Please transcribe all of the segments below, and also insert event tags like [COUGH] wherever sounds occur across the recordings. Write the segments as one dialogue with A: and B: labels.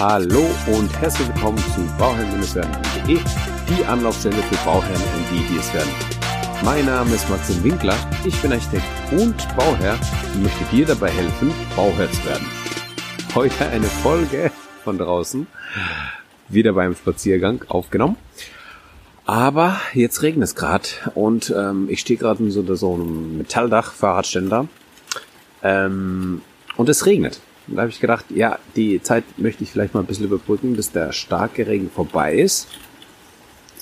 A: Hallo und herzlich willkommen zu bauherren-werden.de, die Anlaufstelle für Bauherren und die, die es werden. Mein Name ist Maxim Winkler, ich bin Architekt und Bauherr und möchte dir dabei helfen, Bauherr zu werden. Heute eine Folge von draußen, wieder beim Spaziergang aufgenommen. Aber jetzt regnet es gerade und ähm, ich stehe gerade so, so einem Metalldach, Fahrradständer ähm, und es regnet. Und da habe ich gedacht, ja, die Zeit möchte ich vielleicht mal ein bisschen überbrücken, bis der starke Regen vorbei ist.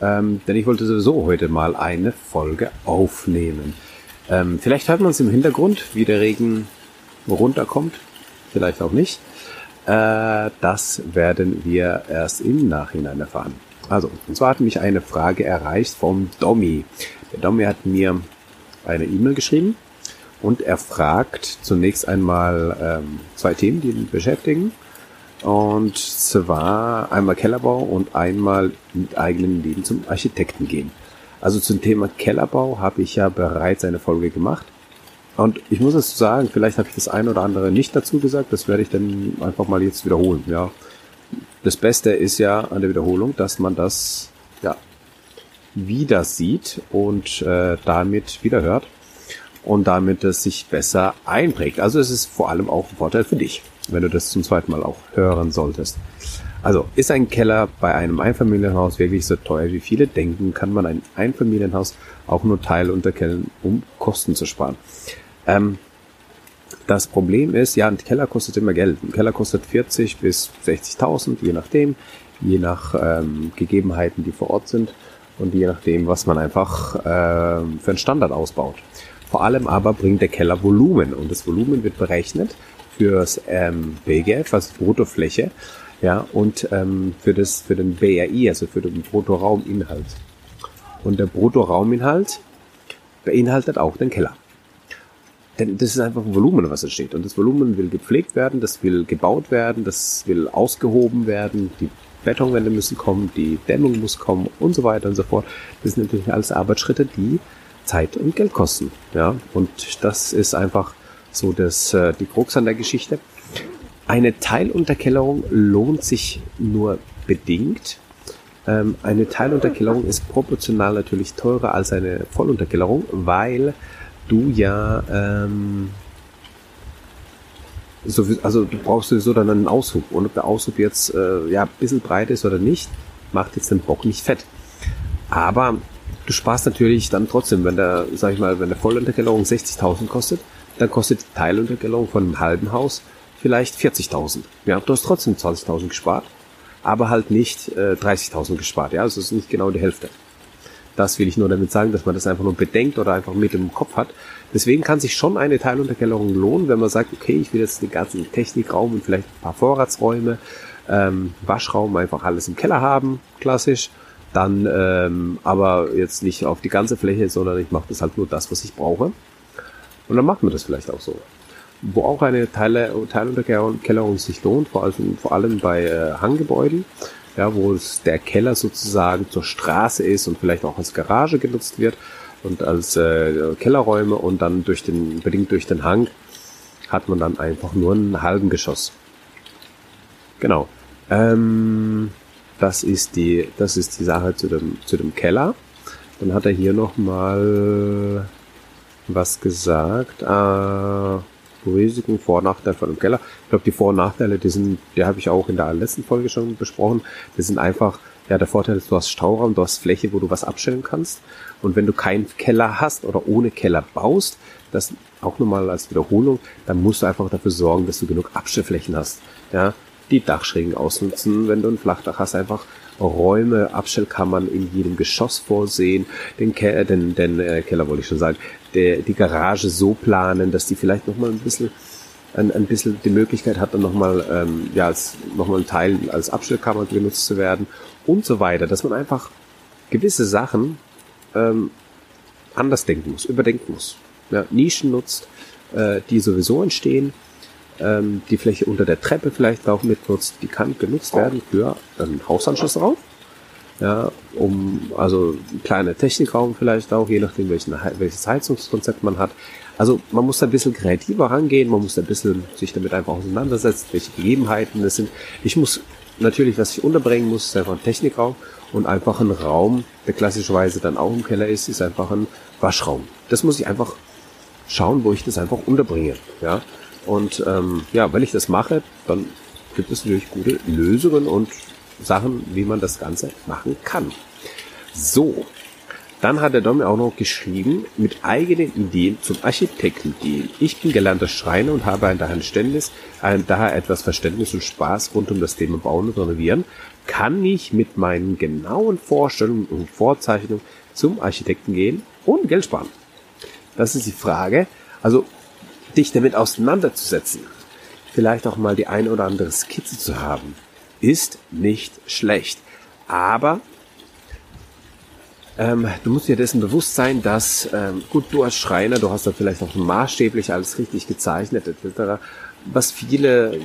A: Ähm, denn ich wollte sowieso heute mal eine Folge aufnehmen. Ähm, vielleicht hört man es im Hintergrund, wie der Regen runterkommt. Vielleicht auch nicht. Äh, das werden wir erst im Nachhinein erfahren. Also, und zwar hat mich eine Frage erreicht vom Domi. Der Domi hat mir eine E-Mail geschrieben und er fragt zunächst einmal ähm, zwei Themen, die ihn beschäftigen. Und zwar einmal Kellerbau und einmal mit eigenem Leben zum Architekten gehen. Also zum Thema Kellerbau habe ich ja bereits eine Folge gemacht. Und ich muss es sagen, vielleicht habe ich das ein oder andere nicht dazu gesagt. Das werde ich dann einfach mal jetzt wiederholen. Ja, das Beste ist ja an der Wiederholung, dass man das ja wieder sieht und äh, damit wieder hört und damit es sich besser einprägt. Also es ist vor allem auch ein Vorteil für dich, wenn du das zum zweiten Mal auch hören solltest. Also ist ein Keller bei einem Einfamilienhaus wirklich so teuer, wie viele denken, kann man ein Einfamilienhaus auch nur teilunterkennen, um Kosten zu sparen. Ähm, das Problem ist, ja, ein Keller kostet immer Geld. Ein Keller kostet 40 bis 60.000, je nachdem, je nach ähm, Gegebenheiten, die vor Ort sind und je nachdem, was man einfach äh, für einen Standard ausbaut. Vor allem aber bringt der Keller Volumen und das Volumen wird berechnet fürs ähm, BGF, also Bruttofläche, ja, und ähm, für das für den BRI, also für den Bruttorauminhalt. Und der Bruttorauminhalt beinhaltet auch den Keller. Denn das ist einfach ein Volumen, was entsteht. Und das Volumen will gepflegt werden, das will gebaut werden, das will ausgehoben werden, die Betonwände müssen kommen, die Dämmung muss kommen und so weiter und so fort. Das sind natürlich alles Arbeitsschritte, die Zeit und Geld kosten. Ja, und das ist einfach so das, äh, die Krux an der Geschichte. Eine Teilunterkellerung lohnt sich nur bedingt. Ähm, eine Teilunterkellerung ist proportional natürlich teurer als eine Vollunterkellerung, weil du ja ähm, so, also du brauchst sowieso dann einen Aushub. Und ob der Aushub jetzt äh, ja ein bisschen breit ist oder nicht, macht jetzt den Bock nicht fett. Aber du sparst natürlich dann trotzdem, wenn der, sag ich mal, wenn der Vollunterkellerung 60.000 kostet, dann kostet die Teilunterkellerung von einem halben Haus vielleicht 40.000. Ja, du hast trotzdem 20.000 gespart, aber halt nicht äh, 30.000 gespart. Ja, also es ist nicht genau die Hälfte. Das will ich nur damit sagen, dass man das einfach nur bedenkt oder einfach mit im Kopf hat. Deswegen kann sich schon eine Teilunterkellerung lohnen, wenn man sagt, okay, ich will jetzt den ganzen Technikraum und vielleicht ein paar Vorratsräume, ähm, Waschraum, einfach alles im Keller haben, klassisch. Dann ähm, aber jetzt nicht auf die ganze Fläche, sondern ich mache das halt nur das, was ich brauche. Und dann macht man das vielleicht auch so. Wo auch eine Teilunterkellerung sich lohnt, vor allem, vor allem bei äh, Hanggebäuden, ja, wo es der Keller sozusagen zur Straße ist und vielleicht auch als Garage genutzt wird und als äh, Kellerräume und dann durch den, bedingt durch den Hang hat man dann einfach nur einen halben Geschoss. Genau. Ähm, das ist die, das ist die Sache zu dem, zu dem Keller. Dann hat er hier noch mal was gesagt. Äh, Risiken, Vor- und Nachteile von einem Keller. Ich glaube, die Vor- und Nachteile, die sind, die habe ich auch in der letzten Folge schon besprochen. Die sind einfach, ja, der Vorteil ist, du hast Stauraum, du hast Fläche, wo du was abstellen kannst. Und wenn du keinen Keller hast oder ohne Keller baust, das auch nochmal als Wiederholung, dann musst du einfach dafür sorgen, dass du genug Abstellflächen hast. Ja, die Dachschrägen ausnutzen, wenn du ein Flachdach hast, einfach Räume, Abstellkammern in jedem Geschoss vorsehen, den, Ke den, den äh, Keller wollte ich schon sagen, der, die Garage so planen, dass die vielleicht nochmal ein bisschen ein, ein bisschen die Möglichkeit hat, dann nochmal ähm, ja, als nochmal ein Teil als Abstellkammer genutzt zu werden und so weiter, dass man einfach gewisse Sachen ähm, anders denken muss, überdenken muss. Ja, Nischen nutzt, äh, die sowieso entstehen, ähm, die Fläche unter der Treppe vielleicht auch mitnutzt, die kann genutzt werden für einen Hausanschluss drauf. Ja, um, also ein kleiner Technikraum vielleicht auch, je nachdem welchen, welches Heizungskonzept man hat. Also man muss da ein bisschen kreativer rangehen, man muss da ein bisschen sich damit einfach auseinandersetzen, welche Gegebenheiten das sind. Ich muss natürlich, was ich unterbringen muss, ist einfach ein Technikraum und einfach ein Raum, der klassischerweise dann auch im Keller ist, ist einfach ein Waschraum. Das muss ich einfach schauen, wo ich das einfach unterbringe. Ja? Und ähm, ja, wenn ich das mache, dann gibt es natürlich gute Lösungen und Sachen, wie man das Ganze machen kann. So, dann hat der Dom auch noch geschrieben, mit eigenen Ideen zum Architekten gehen. Ich bin gelernter Schreiner und habe ein daher Ständnis, ein daher etwas Verständnis und Spaß rund um das Thema Bauen und Renovieren. Kann ich mit meinen genauen Vorstellungen und Vorzeichnungen zum Architekten gehen und Geld sparen? Das ist die Frage. Also, dich damit auseinanderzusetzen, vielleicht auch mal die eine oder andere Skizze zu haben, ist nicht schlecht. Aber ähm, du musst dir dessen bewusst sein, dass, ähm, gut, du als Schreiner, du hast da vielleicht auch maßstäblich alles richtig gezeichnet, etc. Was viele,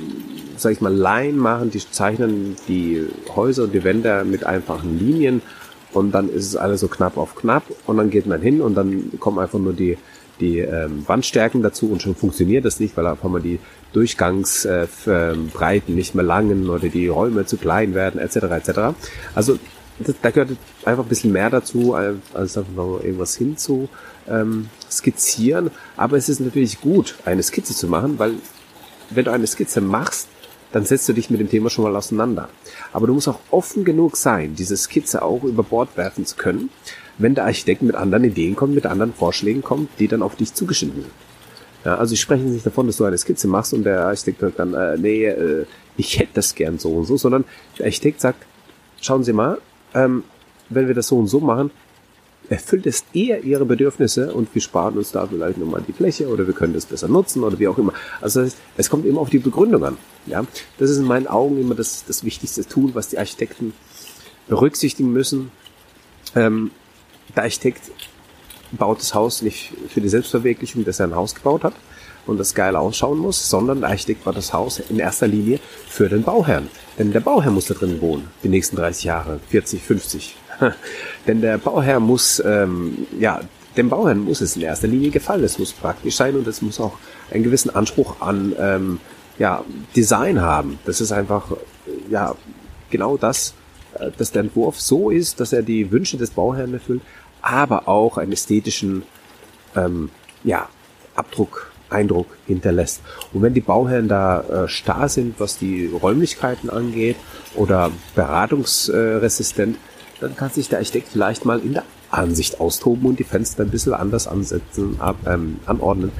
A: sag ich mal, Laien machen, die zeichnen die Häuser und die Wände mit einfachen Linien und dann ist es alles so knapp auf knapp und dann geht man hin und dann kommen einfach nur die, die ähm, Wandstärken dazu und schon funktioniert das nicht, weil einfach mal die Durchgangsbreiten äh, ähm, nicht mehr langen oder die Räume zu klein werden, etc. etc. Also das, da gehört einfach ein bisschen mehr dazu, als einfach noch irgendwas hinzu ähm, skizzieren. Aber es ist natürlich gut, eine Skizze zu machen, weil wenn du eine Skizze machst, dann setzt du dich mit dem Thema schon mal auseinander. Aber du musst auch offen genug sein, diese Skizze auch über Bord werfen zu können, wenn der Architekt mit anderen Ideen kommt, mit anderen Vorschlägen kommt, die dann auf dich zugeschnitten sind. Ja, also ich spreche nicht davon, dass du eine Skizze machst und der Architekt sagt dann, äh, nee, äh, ich hätte das gern so und so, sondern der Architekt sagt, schauen Sie mal, ähm, wenn wir das so und so machen, erfüllt es eher ihre Bedürfnisse und wir sparen uns da vielleicht nochmal die Fläche oder wir können das besser nutzen oder wie auch immer. Also das heißt, es kommt immer auf die Begründung an. Ja, das ist in meinen Augen immer das, das wichtigste Tool, was die Architekten berücksichtigen müssen. Ähm, der Architekt baut das Haus nicht für die Selbstverwirklichung, dass er ein Haus gebaut hat und das geil ausschauen muss, sondern der Architekt baut das Haus in erster Linie für den Bauherrn. Denn der Bauherr muss da drin wohnen, die nächsten 30 Jahre, 40, 50. [LAUGHS] Denn der Bauherr muss, ähm, ja, dem Bauherrn muss es in erster Linie gefallen. Es muss praktisch sein und es muss auch einen gewissen Anspruch an ähm, ja, Design haben. Das ist einfach ja genau das, dass der Entwurf so ist, dass er die Wünsche des Bauherrn erfüllt, aber auch einen ästhetischen ähm, ja, Abdruck Eindruck hinterlässt. Und wenn die Bauherren da äh, starr sind, was die Räumlichkeiten angeht oder beratungsresistent, dann kann sich der Architekt vielleicht mal in der Ansicht austoben und die Fenster ein bisschen anders ansetzen, ab, ähm, anordnen,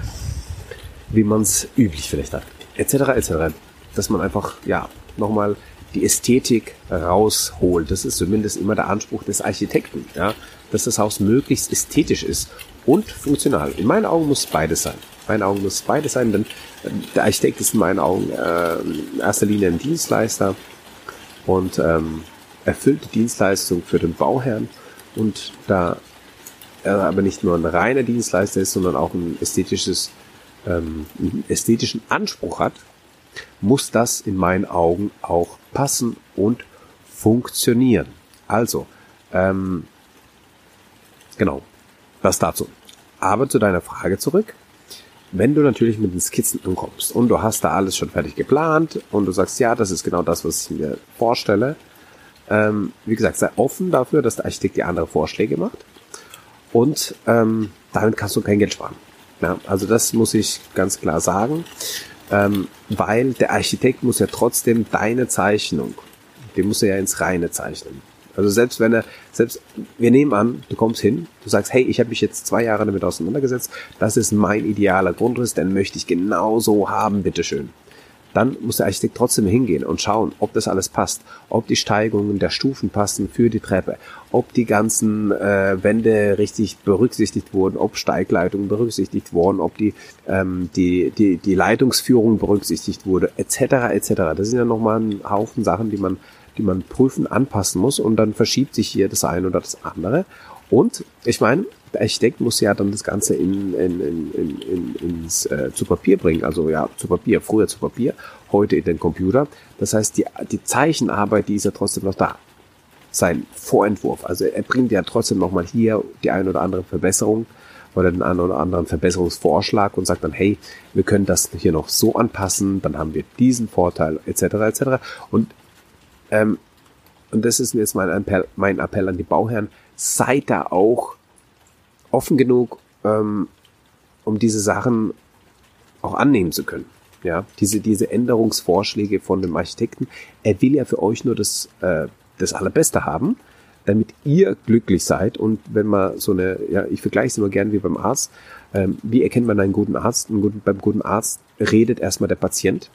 A: wie man es üblich vielleicht hat, etc. etc. Dass man einfach ja nochmal die Ästhetik rausholt. Das ist zumindest immer der Anspruch des Architekten, ja, dass das Haus möglichst ästhetisch ist und funktional. In meinen Augen muss beides sein meinen Augen muss es beides sein, denn äh, der Architekt ist in meinen Augen äh, in erster Linie ein Dienstleister und ähm, erfüllt die Dienstleistung für den Bauherrn und da er aber nicht nur ein reiner Dienstleister ist, sondern auch ein ästhetisches, ähm, ästhetischen Anspruch hat, muss das in meinen Augen auch passen und funktionieren. Also, ähm, genau, das dazu. Aber zu deiner Frage zurück wenn du natürlich mit den Skizzen ankommst und du hast da alles schon fertig geplant und du sagst, ja, das ist genau das, was ich mir vorstelle, ähm, wie gesagt, sei offen dafür, dass der Architekt dir andere Vorschläge macht und ähm, damit kannst du kein Geld sparen. Ja, also das muss ich ganz klar sagen, ähm, weil der Architekt muss ja trotzdem deine Zeichnung, die muss er ja ins Reine zeichnen. Also selbst wenn er, selbst, wir nehmen an, du kommst hin, du sagst, hey, ich habe mich jetzt zwei Jahre damit auseinandergesetzt, das ist mein idealer Grundriss, den möchte ich genau so haben, bitteschön. Dann muss der Architekt trotzdem hingehen und schauen, ob das alles passt, ob die Steigungen der Stufen passen für die Treppe, ob die ganzen äh, Wände richtig berücksichtigt wurden, ob Steigleitungen berücksichtigt wurden, ob die, ähm, die, die, die Leitungsführung berücksichtigt wurde, etc. etc. Das sind ja nochmal ein Haufen Sachen, die man die man prüfen, anpassen muss und dann verschiebt sich hier das eine oder das andere. Und ich meine, Architekt muss ja dann das Ganze in, in, in, in, ins, äh, zu Papier bringen. Also ja, zu Papier, früher zu Papier, heute in den Computer. Das heißt, die, die Zeichenarbeit, die ist ja trotzdem noch da. Sein Vorentwurf. Also er bringt ja trotzdem nochmal hier die ein oder andere Verbesserung oder den einen oder anderen Verbesserungsvorschlag und sagt dann, hey, wir können das hier noch so anpassen, dann haben wir diesen Vorteil etc. etc. Und ähm, und das ist jetzt mein Appell, mein Appell an die Bauherren, seid da auch offen genug, ähm, um diese Sachen auch annehmen zu können. Ja, diese, diese Änderungsvorschläge von dem Architekten. Er will ja für euch nur das, äh, das Allerbeste haben, damit ihr glücklich seid. Und wenn man so eine, ja, ich vergleiche es immer gern wie beim Arzt. Ähm, wie erkennt man einen guten Arzt? Einen guten, beim guten Arzt redet erstmal der Patient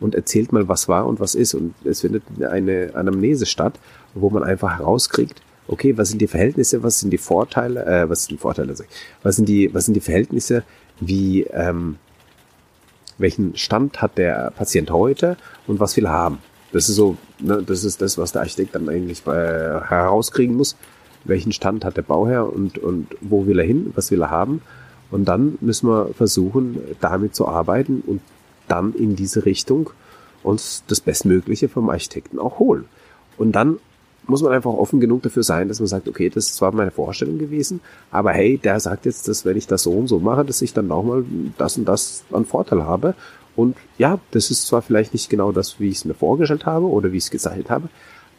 A: und erzählt mal, was war und was ist. Und es findet eine Anamnese statt, wo man einfach herauskriegt, okay, was sind die Verhältnisse, was sind die Vorteile, äh, was sind die Vorteile, was sind die, was sind die Verhältnisse, wie, ähm, welchen Stand hat der Patient heute und was will er haben. Das ist so, ne, das ist das, was der Architekt dann eigentlich bei, herauskriegen muss. Welchen Stand hat der Bauherr und, und wo will er hin, was will er haben. Und dann müssen wir versuchen, damit zu arbeiten und dann in diese Richtung uns das Bestmögliche vom Architekten auch holen. Und dann muss man einfach offen genug dafür sein, dass man sagt, okay, das ist zwar meine Vorstellung gewesen, aber hey, der sagt jetzt, dass wenn ich das so und so mache, dass ich dann auch mal das und das an Vorteil habe. Und ja, das ist zwar vielleicht nicht genau das, wie ich es mir vorgestellt habe oder wie ich es gezeichnet habe,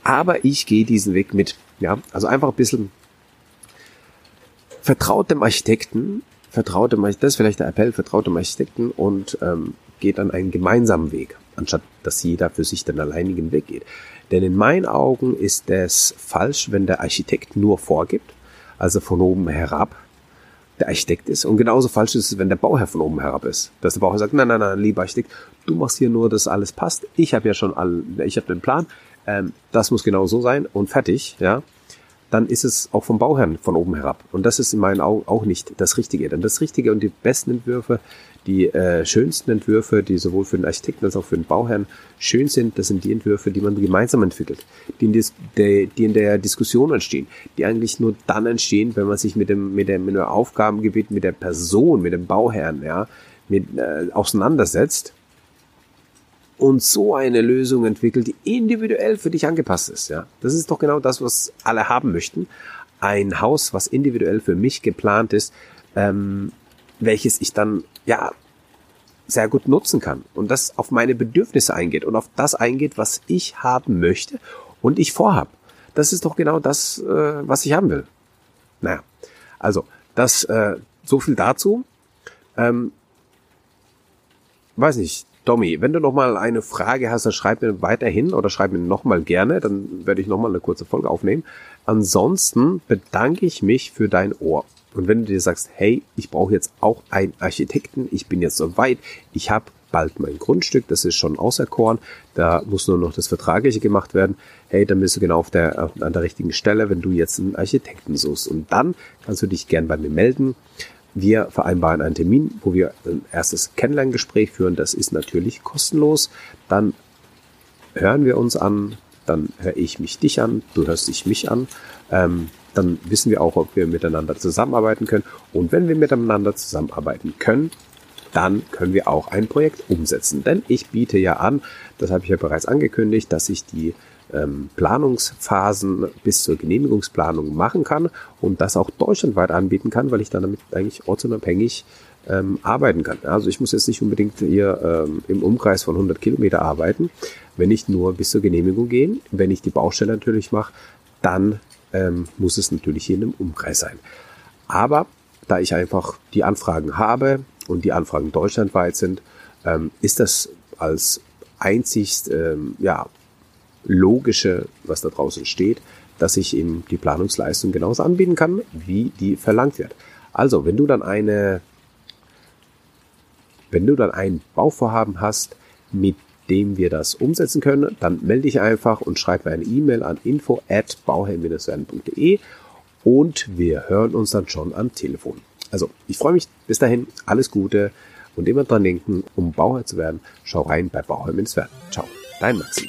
A: aber ich gehe diesen Weg mit. Ja, also einfach ein bisschen vertraut dem Architekten, vertraut dem, das ist vielleicht der Appell, vertraut dem Architekten und ähm, geht dann einen gemeinsamen Weg, anstatt dass jeder für sich den alleinigen Weg geht. Denn in meinen Augen ist es falsch, wenn der Architekt nur vorgibt, also von oben herab der Architekt ist. Und genauso falsch ist es, wenn der Bauherr von oben herab ist. Dass der Bauherr sagt, nein, nein, nein, lieber Architekt, du machst hier nur, dass alles passt. Ich habe ja schon all, ich habe den Plan. Ähm, das muss genau so sein und fertig, ja. Dann ist es auch vom Bauherrn von oben herab. Und das ist in meinen Augen auch nicht das Richtige. Denn das Richtige und die besten Entwürfe die äh, schönsten Entwürfe, die sowohl für den Architekten als auch für den Bauherrn schön sind, das sind die Entwürfe, die man gemeinsam entwickelt, die in, Dis der, die in der Diskussion entstehen, die eigentlich nur dann entstehen, wenn man sich mit dem, mit dem, mit dem Aufgabengebiet, mit der Person, mit dem Bauherrn, ja, mit, äh, auseinandersetzt und so eine Lösung entwickelt, die individuell für dich angepasst ist, ja. Das ist doch genau das, was alle haben möchten. Ein Haus, was individuell für mich geplant ist, ähm, welches ich dann ja sehr gut nutzen kann und das auf meine Bedürfnisse eingeht und auf das eingeht, was ich haben möchte und ich vorhab. Das ist doch genau das, äh, was ich haben will. Naja, also das äh, so viel dazu. Ähm, weiß nicht, Tommy, wenn du noch mal eine Frage hast, dann schreib mir weiterhin oder schreib mir noch mal gerne, dann werde ich noch mal eine kurze Folge aufnehmen. Ansonsten bedanke ich mich für dein Ohr. Und wenn du dir sagst, hey, ich brauche jetzt auch einen Architekten, ich bin jetzt so weit, ich habe bald mein Grundstück, das ist schon auserkoren, da muss nur noch das Vertragliche gemacht werden, hey, dann bist du genau auf der, an der richtigen Stelle, wenn du jetzt einen Architekten suchst. Und dann kannst du dich gern bei mir melden. Wir vereinbaren einen Termin, wo wir ein erstes Kennenlerngespräch führen. Das ist natürlich kostenlos. Dann hören wir uns an, dann höre ich mich dich an, du hörst dich mich an. Ähm, dann wissen wir auch, ob wir miteinander zusammenarbeiten können. Und wenn wir miteinander zusammenarbeiten können, dann können wir auch ein Projekt umsetzen. Denn ich biete ja an, das habe ich ja bereits angekündigt, dass ich die ähm, Planungsphasen bis zur Genehmigungsplanung machen kann und das auch deutschlandweit anbieten kann, weil ich dann damit eigentlich ortsunabhängig ähm, arbeiten kann. Also ich muss jetzt nicht unbedingt hier ähm, im Umkreis von 100 Kilometer arbeiten, wenn ich nur bis zur Genehmigung gehe. Wenn ich die Baustelle natürlich mache, dann ähm, muss es natürlich hier in einem Umkreis sein. Aber da ich einfach die Anfragen habe und die Anfragen deutschlandweit sind, ähm, ist das als einzigst ähm, ja, logische, was da draußen steht, dass ich eben die Planungsleistung genauso anbieten kann, wie die verlangt wird. Also, wenn du dann eine, wenn du dann ein Bauvorhaben hast, mit dem wir das umsetzen können, dann melde dich einfach und schreib mir eine E-Mail an info at bauherr-werden.de und wir hören uns dann schon am Telefon. Also, ich freue mich. Bis dahin, alles Gute und immer dran denken, um Bauherr zu werden, schau rein bei Bauherr-werden. Ciao, dein Maxi.